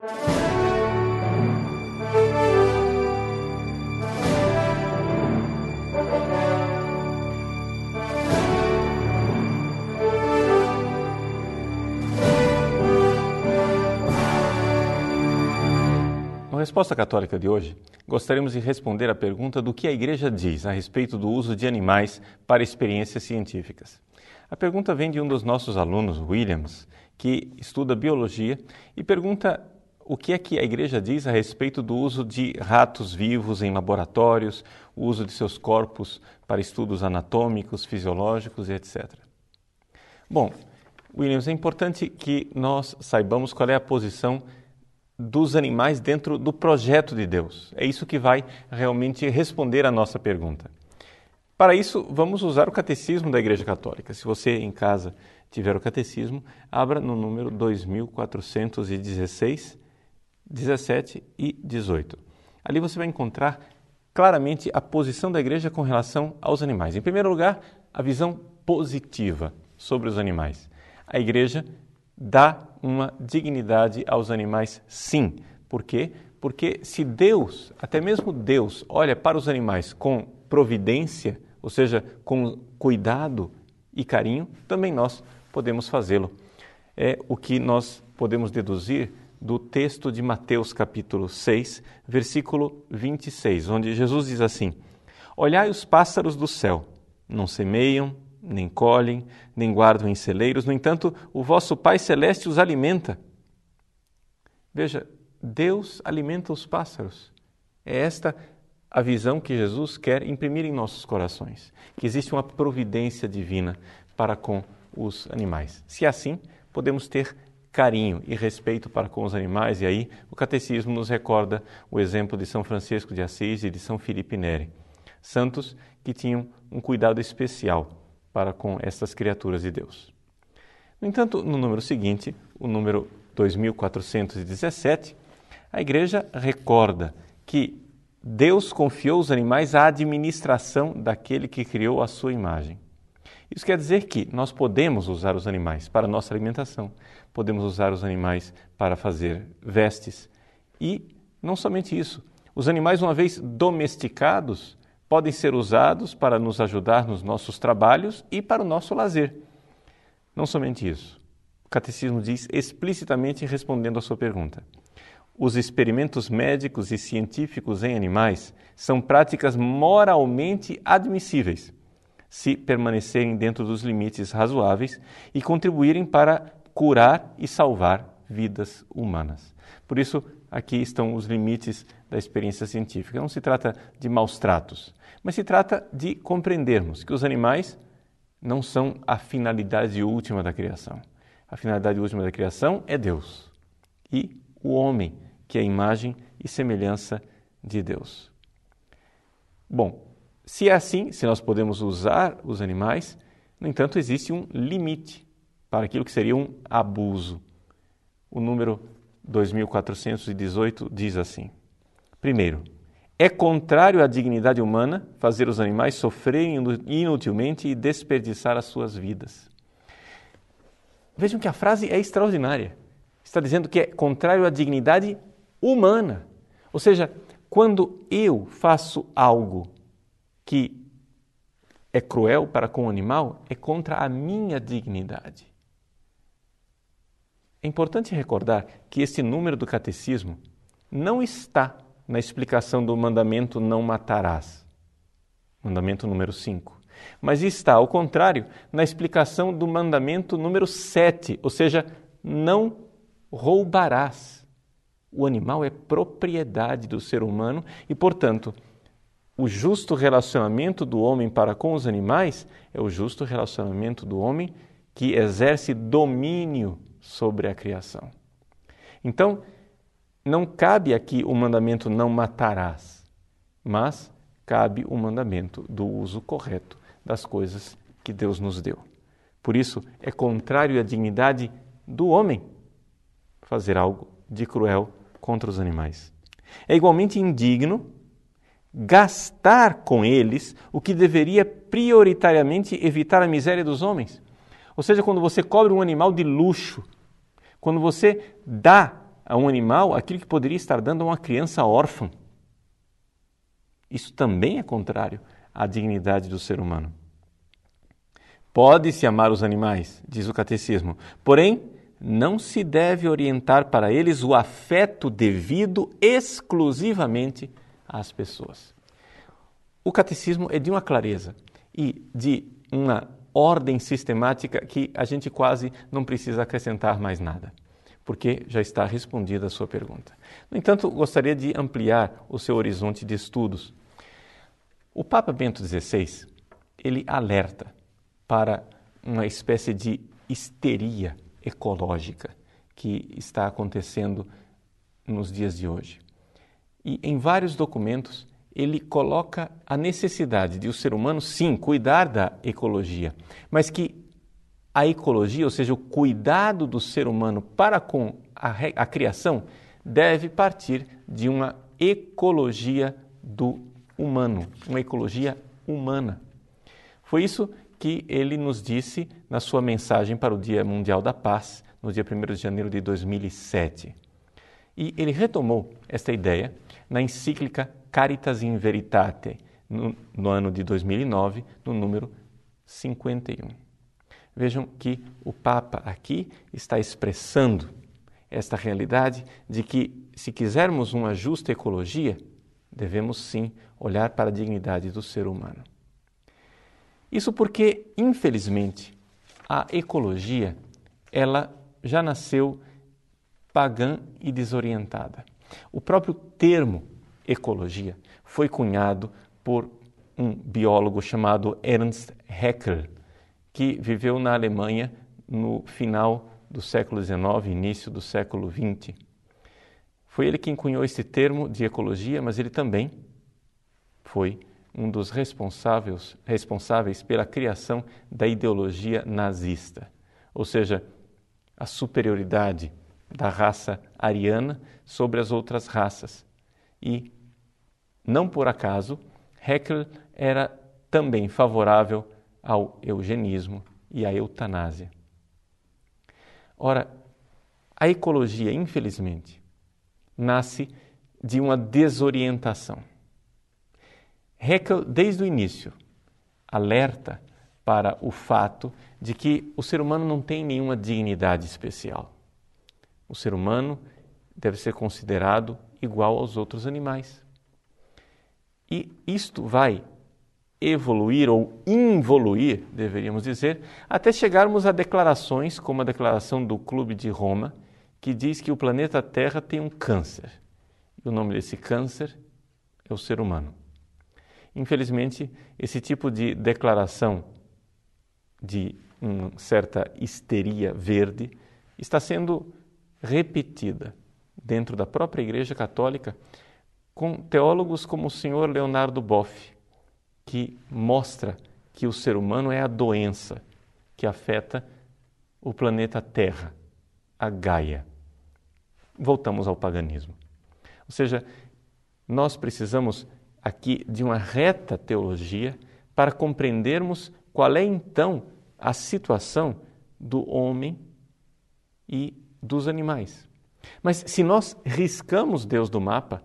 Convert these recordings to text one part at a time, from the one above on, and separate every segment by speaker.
Speaker 1: Na resposta católica de hoje, gostaríamos de responder à pergunta do que a Igreja diz a respeito do uso de animais para experiências científicas. A pergunta vem de um dos nossos alunos, Williams, que estuda biologia e pergunta o que é que a Igreja diz a respeito do uso de ratos vivos em laboratórios, o uso de seus corpos para estudos anatômicos, fisiológicos e etc. Bom, Williams, é importante que nós saibamos qual é a posição dos animais dentro do projeto de Deus. É isso que vai realmente responder à nossa pergunta. Para isso, vamos usar o catecismo da Igreja Católica. Se você em casa tiver o catecismo, abra no número 2416, 17 e 18. Ali você vai encontrar claramente a posição da Igreja com relação aos animais. Em primeiro lugar, a visão positiva sobre os animais. A Igreja dá uma dignidade aos animais, sim. Por quê? Porque se Deus, até mesmo Deus, olha para os animais com providência, ou seja, com cuidado e carinho, também nós podemos fazê-lo. É o que nós podemos deduzir do texto de Mateus, capítulo 6, versículo 26, onde Jesus diz assim: Olhai os pássaros do céu, não semeiam, nem colhem, nem guardam em celeiros, no entanto, o vosso Pai Celeste os alimenta. Veja, Deus alimenta os pássaros. É esta a visão que Jesus quer imprimir em nossos corações, que existe uma providência divina para com os animais. Se é assim, podemos ter carinho e respeito para com os animais, e aí o catecismo nos recorda o exemplo de São Francisco de Assis e de São Filipe Neri, santos que tinham um cuidado especial para com estas criaturas de Deus. No entanto, no número seguinte, o número 2417, a Igreja recorda que Deus confiou os animais à administração daquele que criou a sua imagem. Isso quer dizer que nós podemos usar os animais para nossa alimentação, podemos usar os animais para fazer vestes e não somente isso. Os animais, uma vez domesticados, podem ser usados para nos ajudar nos nossos trabalhos e para o nosso lazer. Não somente isso. O catecismo diz explicitamente respondendo à sua pergunta. Os experimentos médicos e científicos em animais são práticas moralmente admissíveis, se permanecerem dentro dos limites razoáveis e contribuírem para curar e salvar vidas humanas. Por isso, aqui estão os limites da experiência científica. Não se trata de maus tratos, mas se trata de compreendermos que os animais não são a finalidade última da criação. A finalidade última da criação é Deus e o homem, que é a imagem e semelhança de Deus. Bom, se é assim, se nós podemos usar os animais, no entanto, existe um limite para aquilo que seria um abuso. O número 2418 diz assim: primeiro, é contrário à dignidade humana fazer os animais sofrerem inutilmente e desperdiçar as suas vidas. Vejam que a frase é extraordinária. Está dizendo que é contrário à dignidade humana. Ou seja, quando eu faço algo que é cruel para com o animal, é contra a minha dignidade. É importante recordar que esse número do catecismo não está na explicação do mandamento não matarás, mandamento número 5. Mas está, ao contrário, na explicação do mandamento número 7, ou seja, não roubarás. O animal é propriedade do ser humano e, portanto, o justo relacionamento do homem para com os animais é o justo relacionamento do homem que exerce domínio sobre a criação. Então, não cabe aqui o mandamento não matarás, mas cabe o mandamento do uso correto das coisas que Deus nos deu. Por isso, é contrário à dignidade do homem fazer algo de cruel contra os animais. É igualmente indigno gastar com eles o que deveria prioritariamente evitar a miséria dos homens. Ou seja, quando você cobre um animal de luxo, quando você dá a um animal aquilo que poderia estar dando a uma criança órfã. Isso também é contrário à dignidade do ser humano. Pode-se amar os animais, diz o catecismo, porém não se deve orientar para eles o afeto devido exclusivamente às pessoas. O catecismo é de uma clareza e de uma ordem sistemática que a gente quase não precisa acrescentar mais nada, porque já está respondida a sua pergunta. No entanto, gostaria de ampliar o seu horizonte de estudos. O Papa Bento XVI, ele alerta para uma espécie de histeria ecológica que está acontecendo nos dias de hoje. E em vários documentos ele coloca a necessidade de o ser humano, sim, cuidar da ecologia, mas que a ecologia, ou seja, o cuidado do ser humano para com a, a criação, deve partir de uma ecologia do humano, uma ecologia humana. Foi isso que ele nos disse na sua mensagem para o Dia Mundial da Paz, no dia 1 de janeiro de 2007. E ele retomou esta ideia na encíclica Caritas in Veritate, no, no ano de 2009, no número 51. Vejam que o Papa aqui está expressando esta realidade de que, se quisermos uma justa ecologia, devemos sim olhar para a dignidade do ser humano. Isso porque, infelizmente, a ecologia ela já nasceu pagã e desorientada. O próprio termo ecologia foi cunhado por um biólogo chamado Ernst Haeckel, que viveu na Alemanha no final do século XIX, início do século XX. Foi ele quem cunhou esse termo de ecologia, mas ele também foi um dos responsáveis, responsáveis pela criação da ideologia nazista, ou seja, a superioridade da raça ariana sobre as outras raças. E, não por acaso, Haeckel era também favorável ao eugenismo e à eutanásia. Ora, a ecologia, infelizmente, nasce de uma desorientação. Haeckel, desde o início, alerta para o fato de que o ser humano não tem nenhuma dignidade especial. O ser humano deve ser considerado igual aos outros animais. E isto vai evoluir ou involuir, deveríamos dizer, até chegarmos a declarações como a declaração do Clube de Roma, que diz que o planeta Terra tem um câncer. E o nome desse câncer é o ser humano. Infelizmente, esse tipo de declaração de uma certa histeria verde está sendo repetida dentro da própria Igreja Católica com teólogos como o senhor Leonardo Boff, que mostra que o ser humano é a doença que afeta o planeta Terra, a Gaia. Voltamos ao paganismo. Ou seja, nós precisamos aqui de uma reta teologia para compreendermos qual é então a situação do homem e dos animais. Mas se nós riscamos Deus do mapa,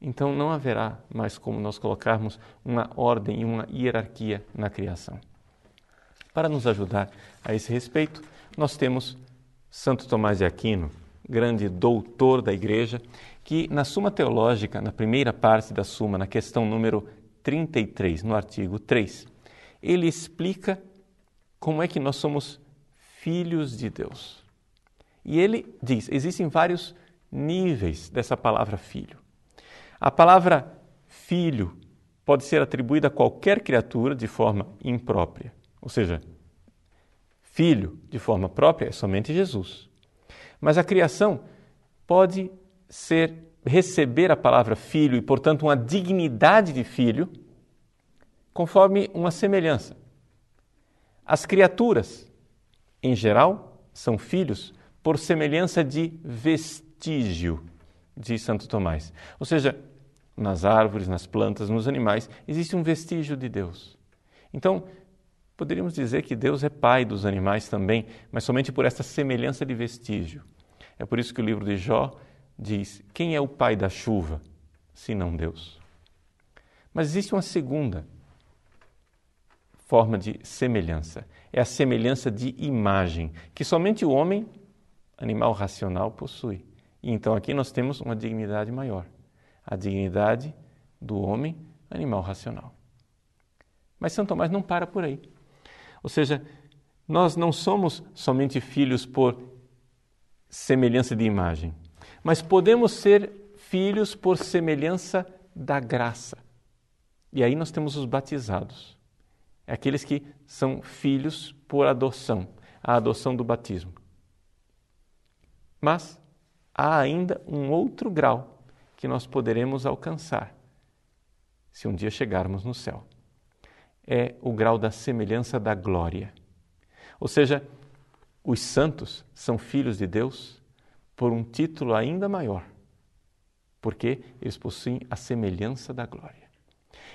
Speaker 1: então não haverá mais como nós colocarmos uma ordem e uma hierarquia na criação. Para nos ajudar a esse respeito, nós temos Santo Tomás de Aquino, grande doutor da Igreja, que na Suma Teológica, na primeira parte da Suma, na questão número 33, no artigo 3, ele explica como é que nós somos filhos de Deus. E ele diz: existem vários níveis dessa palavra filho. A palavra filho pode ser atribuída a qualquer criatura de forma imprópria, ou seja, filho de forma própria é somente Jesus. Mas a criação pode ser receber a palavra filho e, portanto, uma dignidade de filho, conforme uma semelhança. As criaturas, em geral, são filhos por semelhança de vestígio, diz Santo Tomás. Ou seja, nas árvores, nas plantas, nos animais, existe um vestígio de Deus. Então, poderíamos dizer que Deus é pai dos animais também, mas somente por essa semelhança de vestígio. É por isso que o livro de Jó diz: Quem é o pai da chuva, senão Deus? Mas existe uma segunda forma de semelhança. É a semelhança de imagem, que somente o homem, animal racional, possui. E então aqui nós temos uma dignidade maior a dignidade do homem, animal racional. Mas São Tomás não para por aí. Ou seja, nós não somos somente filhos por semelhança de imagem, mas podemos ser filhos por semelhança da graça. E aí nós temos os batizados, aqueles que são filhos por adoção, a adoção do batismo. Mas há ainda um outro grau que nós poderemos alcançar se um dia chegarmos no céu. É o grau da semelhança da glória. Ou seja, os santos são filhos de Deus por um título ainda maior, porque eles possuem a semelhança da glória.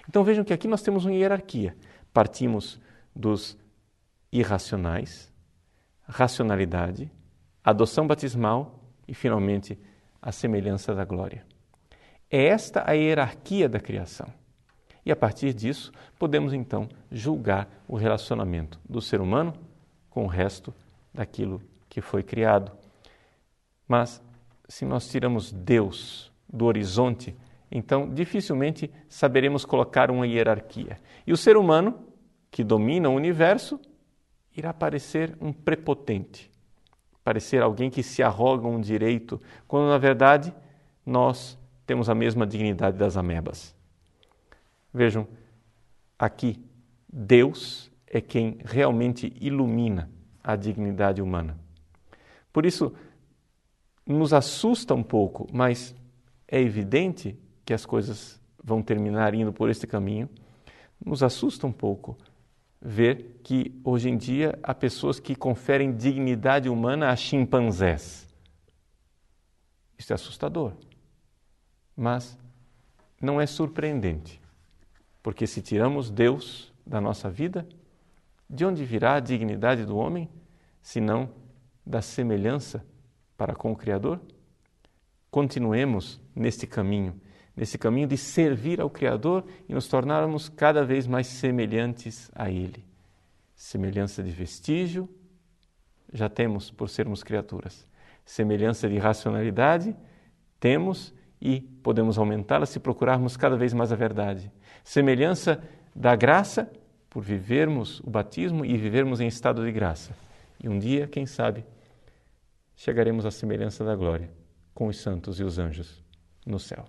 Speaker 1: Então vejam que aqui nós temos uma hierarquia. Partimos dos irracionais, racionalidade, adoção batismal e, finalmente, a semelhança da glória. É esta a hierarquia da criação. E a partir disso, podemos então julgar o relacionamento do ser humano com o resto daquilo que foi criado. Mas se nós tiramos Deus do horizonte, então dificilmente saberemos colocar uma hierarquia. E o ser humano, que domina o universo, irá parecer um prepotente, parecer alguém que se arroga um direito, quando na verdade nós temos a mesma dignidade das amebas. Vejam, aqui, Deus é quem realmente ilumina a dignidade humana. Por isso, nos assusta um pouco, mas é evidente que as coisas vão terminar indo por este caminho. Nos assusta um pouco ver que hoje em dia há pessoas que conferem dignidade humana a chimpanzés. Isso é assustador. Mas não é surpreendente, porque se tiramos Deus da nossa vida, de onde virá a dignidade do homem, senão da semelhança para com o Criador? Continuemos neste caminho, nesse caminho de servir ao Criador e nos tornarmos cada vez mais semelhantes a Ele. Semelhança de vestígio, já temos por sermos criaturas. Semelhança de racionalidade, temos e podemos aumentá-la se procurarmos cada vez mais a verdade. Semelhança da graça por vivermos o batismo e vivermos em estado de graça. E um dia, quem sabe, chegaremos à semelhança da glória com os santos e os anjos no céu.